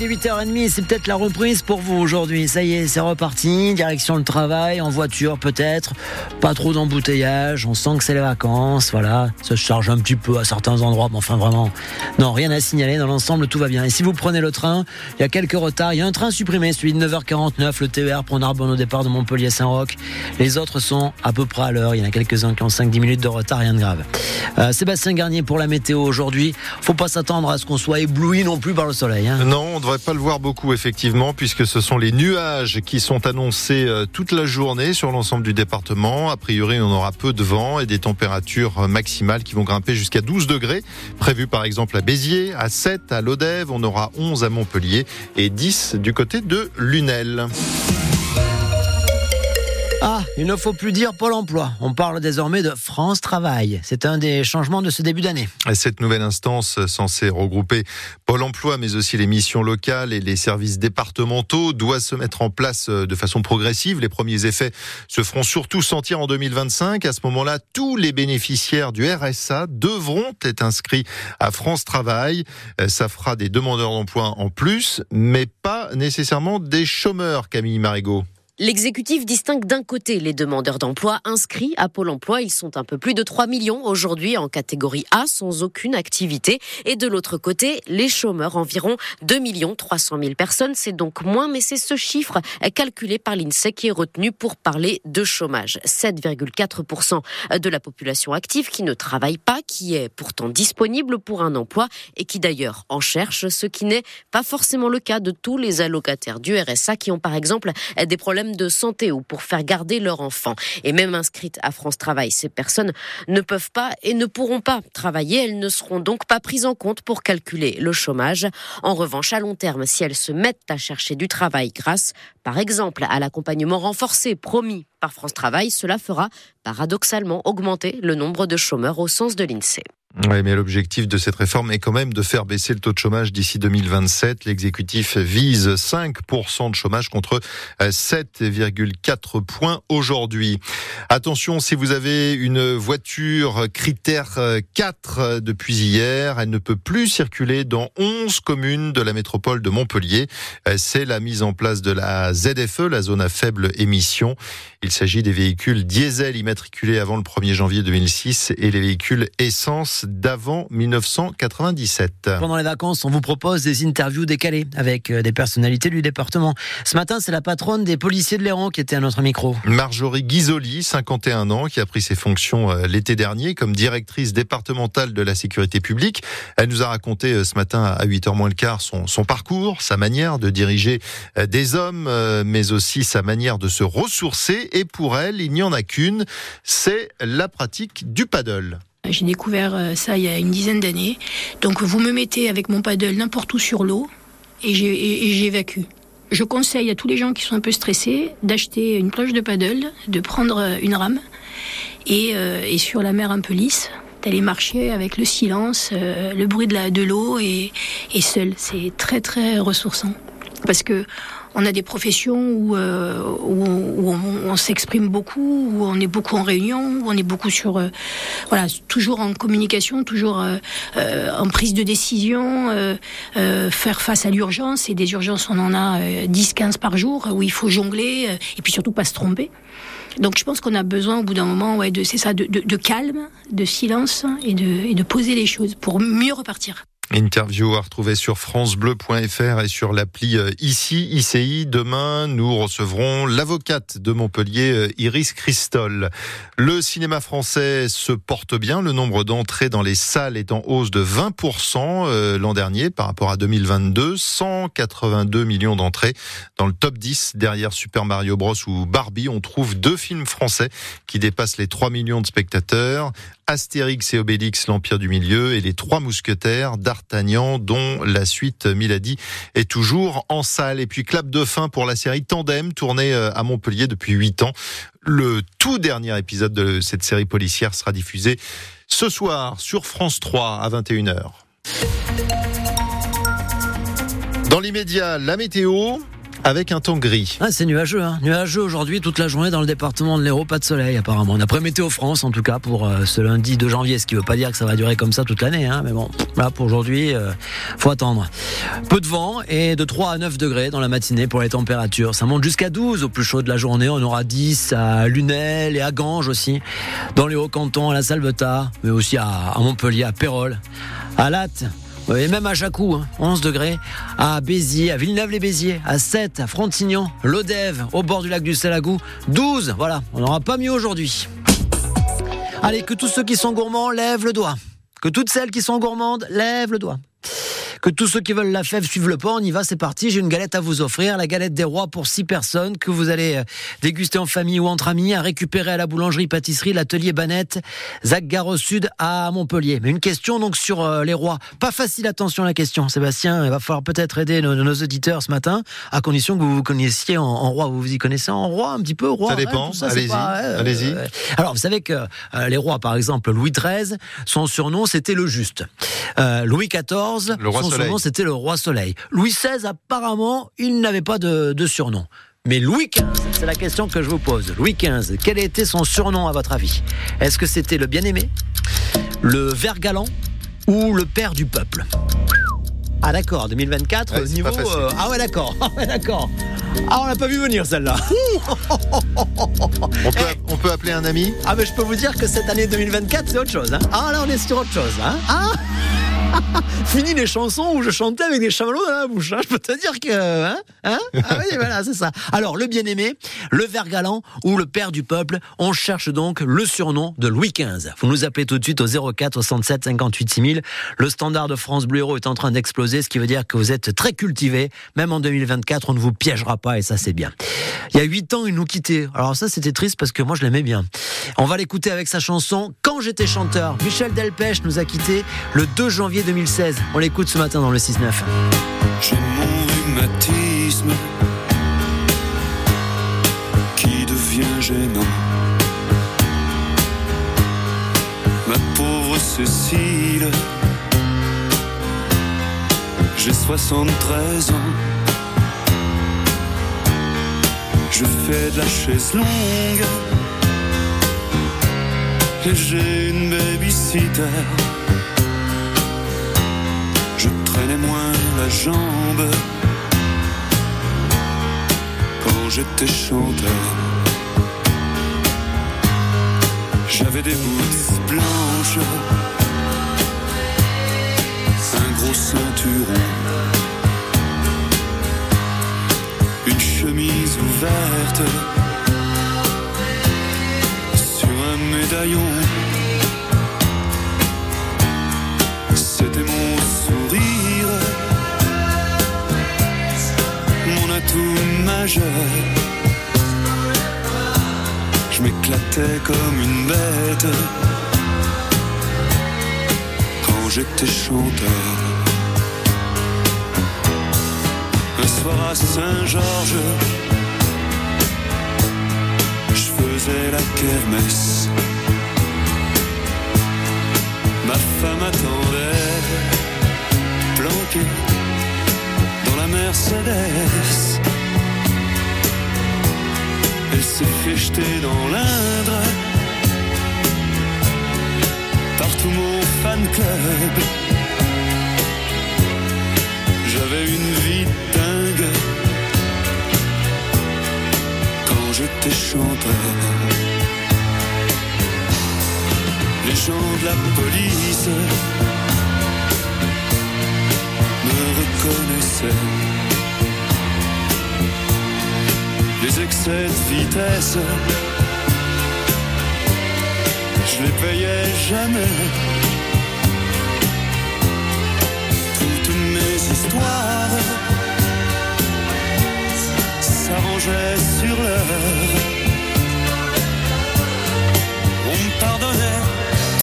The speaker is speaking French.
8h30, c'est peut-être la reprise pour vous aujourd'hui. Ça y est, c'est reparti. Direction le travail, en voiture peut-être. Pas trop d'embouteillage. On sent que c'est les vacances. Voilà. Ça se charge un petit peu à certains endroits. Mais enfin, vraiment. Non, rien à signaler. Dans l'ensemble, tout va bien. Et si vous prenez le train, il y a quelques retards. Il y a un train supprimé, celui de 9h49, le TER pour Narbonne au départ de Montpellier-Saint-Roch. Les autres sont à peu près à l'heure. Il y en a quelques-uns qui ont 5-10 minutes de retard. Rien de grave. Euh, Sébastien Garnier pour la météo aujourd'hui. Faut pas s'attendre à ce qu'on soit ébloui non plus par le soleil. Hein. Non, devrait pas le voir beaucoup effectivement puisque ce sont les nuages qui sont annoncés euh, toute la journée sur l'ensemble du département. A priori, on aura peu de vent et des températures maximales qui vont grimper jusqu'à 12 degrés. Prévu par exemple à Béziers, à 7 à Lodève, on aura 11 à Montpellier et 10 du côté de Lunel. Ah, il ne faut plus dire Pôle emploi. On parle désormais de France Travail. C'est un des changements de ce début d'année. Cette nouvelle instance censée regrouper Pôle emploi, mais aussi les missions locales et les services départementaux, doit se mettre en place de façon progressive. Les premiers effets se feront surtout sentir en 2025. À ce moment-là, tous les bénéficiaires du RSA devront être inscrits à France Travail. Ça fera des demandeurs d'emploi en plus, mais pas nécessairement des chômeurs, Camille Marigot. L'exécutif distingue d'un côté les demandeurs d'emploi inscrits à Pôle emploi, ils sont un peu plus de 3 millions aujourd'hui en catégorie A sans aucune activité, et de l'autre côté les chômeurs, environ 2 millions 300 000 personnes, c'est donc moins, mais c'est ce chiffre calculé par l'INSEE qui est retenu pour parler de chômage. 7,4% de la population active qui ne travaille pas, qui est pourtant disponible pour un emploi et qui d'ailleurs en cherche, ce qui n'est pas forcément le cas de tous les allocataires du RSA qui ont par exemple des problèmes de santé ou pour faire garder leur enfant. Et même inscrites à France Travail, ces personnes ne peuvent pas et ne pourront pas travailler. Elles ne seront donc pas prises en compte pour calculer le chômage. En revanche, à long terme, si elles se mettent à chercher du travail grâce, par exemple, à l'accompagnement renforcé promis par France Travail, cela fera paradoxalement augmenter le nombre de chômeurs au sens de l'INSEE. Oui, mais l'objectif de cette réforme est quand même de faire baisser le taux de chômage d'ici 2027. L'exécutif vise 5% de chômage contre 7,4 points aujourd'hui. Attention, si vous avez une voiture critère 4 depuis hier, elle ne peut plus circuler dans 11 communes de la métropole de Montpellier. C'est la mise en place de la ZFE, la zone à faible émission. Il s'agit des véhicules diesel immatriculés avant le 1er janvier 2006 et les véhicules essence d'avant 1997. Pendant les vacances, on vous propose des interviews décalées avec euh, des personnalités du département. Ce matin, c'est la patronne des policiers de l'Héran qui était à notre micro. Marjorie Guizoli, 51 ans, qui a pris ses fonctions euh, l'été dernier comme directrice départementale de la sécurité publique. Elle nous a raconté euh, ce matin à 8h moins le quart son, son parcours, sa manière de diriger des hommes, mais aussi sa manière de se ressourcer. Et pour elle, il n'y en a qu'une, c'est la pratique du paddle. J'ai découvert euh, ça il y a une dizaine d'années. Donc vous me mettez avec mon paddle n'importe où sur l'eau et j'évacue. Je conseille à tous les gens qui sont un peu stressés d'acheter une planche de paddle, de prendre euh, une rame et, euh, et sur la mer un peu lisse, d'aller marcher avec le silence, le bruit de l'eau et, et seul. C'est très très ressourçant parce que on a des professions où, euh, où, on, s'exprime beaucoup, où on est beaucoup en réunion, où on est beaucoup sur, euh, voilà, toujours en communication, toujours euh, en prise de décision, faire face à l'urgence. Et des urgences, on en a 10-15 par jour, où il faut jongler, et puis surtout pas se tromper. Donc je pense qu'on a besoin au bout d'un moment, ouais, de c'est ça, de, de, de, calme, de silence et de, et de poser les choses pour mieux repartir. Interview à retrouver sur francebleu.fr et sur l'appli euh, ici. Demain, nous recevrons l'avocate de Montpellier, euh, Iris Christol. Le cinéma français se porte bien. Le nombre d'entrées dans les salles est en hausse de 20% euh, l'an dernier par rapport à 2022. 182 millions d'entrées dans le top 10 derrière Super Mario Bros ou Barbie. On trouve deux films français qui dépassent les 3 millions de spectateurs. Astérix et Obélix, l'Empire du Milieu et les Trois Mousquetaires d'Artagnan, dont la suite Milady est toujours en salle. Et puis clap de fin pour la série Tandem, tournée euh, à Montpellier depuis huit ans. Le tout dernier épisode de cette série policière sera diffusé ce soir sur France 3 à 21h. Dans l'immédiat, la météo. Avec un temps gris. Ah, c'est nuageux, hein. nuageux aujourd'hui toute la journée dans le département de l'Hérault, pas de soleil apparemment. D'après Météo France en tout cas pour euh, ce lundi 2 janvier, ce qui veut pas dire que ça va durer comme ça toute l'année, hein. mais bon, là pour aujourd'hui, euh, faut attendre. Peu de vent et de 3 à 9 degrés dans la matinée pour les températures. Ça monte jusqu'à 12 au plus chaud de la journée. On aura 10 à Lunel et à Ganges aussi, dans les Hauts-Cantons, à la Salvetat, mais aussi à, à Montpellier, à Pérol, à Latte, et même à Jacou, 11 hein, degrés, à Béziers, à Villeneuve-les-Béziers, à 7, à Frontignan, Lodève, au bord du lac du Salagou, 12. Voilà, on n'aura pas mieux aujourd'hui. Allez, que tous ceux qui sont gourmands lèvent le doigt. Que toutes celles qui sont gourmandes lèvent le doigt que tous ceux qui veulent la fève suivent le pas. On y va, c'est parti. J'ai une galette à vous offrir, la galette des rois pour six personnes que vous allez euh, déguster en famille ou entre amis, à récupérer à la boulangerie pâtisserie, l'atelier Banette, Zac Gare Sud à Montpellier. Mais une question donc sur euh, les rois. Pas facile, attention la question. Sébastien, il va falloir peut-être aider nos, auditeurs ce matin, à condition que vous vous connaissiez en, roi. Vous vous y connaissez en roi un petit peu, roi. Ça dépend. Allez-y. Allez-y. alors, vous savez que les rois, par exemple, Louis XIII, son surnom c'était le Juste. Louis XIV, le roi c'était le roi Soleil. Louis XVI, apparemment, il n'avait pas de, surnom. Mais Louis XV, c'est la question que je vous pose. Louis XV, quel était son surnom à votre avis? Est-ce que c'était le bien-aimé, le vert galant ou le père du peuple? Ah d'accord, 2024, niveau... Euh, ah ouais d'accord, ah ouais d'accord. Ah on l'a pas vu venir celle-là. on, peut, appeler un ami? Ah mais je peux vous dire que cette année 2024 c'est autre chose. Hein. Ah là on est sur autre chose. Hein. Ah Fini les chansons où je chantais avec des chamallows dans la bouche. Hein. Je peux te dire que. Hein, hein ah voilà, c'est ça. Alors, le bien-aimé, le vert galant ou le père du peuple, on cherche donc le surnom de Louis XV. Vous nous appelez tout de suite au 04 67 58 6000. Le standard de France Bleu Héros est en train d'exploser, ce qui veut dire que vous êtes très cultivé. Même en 2024, on ne vous piégera pas et ça, c'est bien. Il y a huit ans, il nous quittait. Alors ça, c'était triste parce que moi, je l'aimais bien. On va l'écouter avec sa chanson Quand j'étais chanteur. Michel Delpech nous a quitté le 2 janvier 2016. On l'écoute ce matin dans le 6-9. J'ai mon rhumatisme qui devient gênant. Ma pauvre Cécile, j'ai 73 ans. Je fais de la chaise longue et j'ai une babysitter traînais moins la jambe quand j'étais chanteur. J'avais des bouts blanches, un gros ceinturon, une chemise ouverte sur un médaillon. Je m'éclatais comme une bête quand j'étais chanteur. Un soir à Saint-Georges, je faisais la kermesse. Ma femme attendait, planquée dans la Mercedes. S'est fait jeter dans l'Indre par tout mon fan club. J'avais une vie dingue quand j'étais chanteur. Les gens de la police me reconnaissaient les excès de vitesse. Je les payais jamais. Toutes mes histoires s'arrangeaient sur l'heure.